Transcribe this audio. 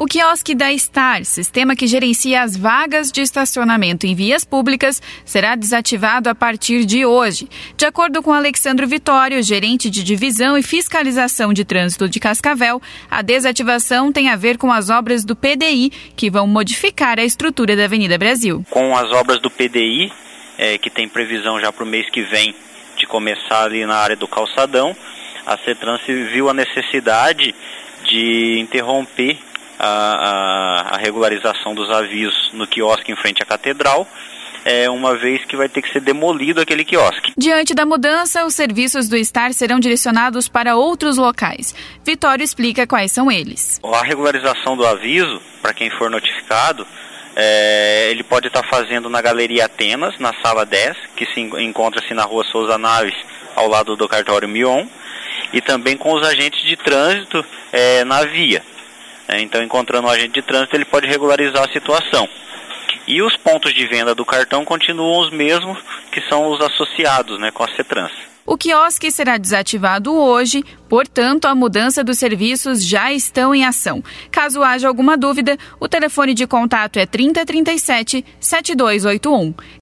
O quiosque da Star, sistema que gerencia as vagas de estacionamento em vias públicas, será desativado a partir de hoje. De acordo com Alexandre Vitório, gerente de divisão e fiscalização de trânsito de Cascavel, a desativação tem a ver com as obras do PDI, que vão modificar a estrutura da Avenida Brasil. Com as obras do PDI, é, que tem previsão já para o mês que vem de começar ali na área do calçadão, a CETRANS viu a necessidade de interromper a, a, a regularização dos avisos no quiosque em frente à catedral, é, uma vez que vai ter que ser demolido aquele quiosque. Diante da mudança, os serviços do Star serão direcionados para outros locais. Vitório explica quais são eles. A regularização do aviso, para quem for notificado, é, ele pode estar fazendo na Galeria Atenas, na sala 10, que se encontra-se na rua Souza Naves, ao lado do cartório Mion, e também com os agentes de trânsito é, na via. É, então, encontrando um agente de trânsito, ele pode regularizar a situação. E os pontos de venda do cartão continuam os mesmos que são os associados né, com a CETRANS. O quiosque será desativado hoje, portanto, a mudança dos serviços já estão em ação. Caso haja alguma dúvida, o telefone de contato é 3037 7281.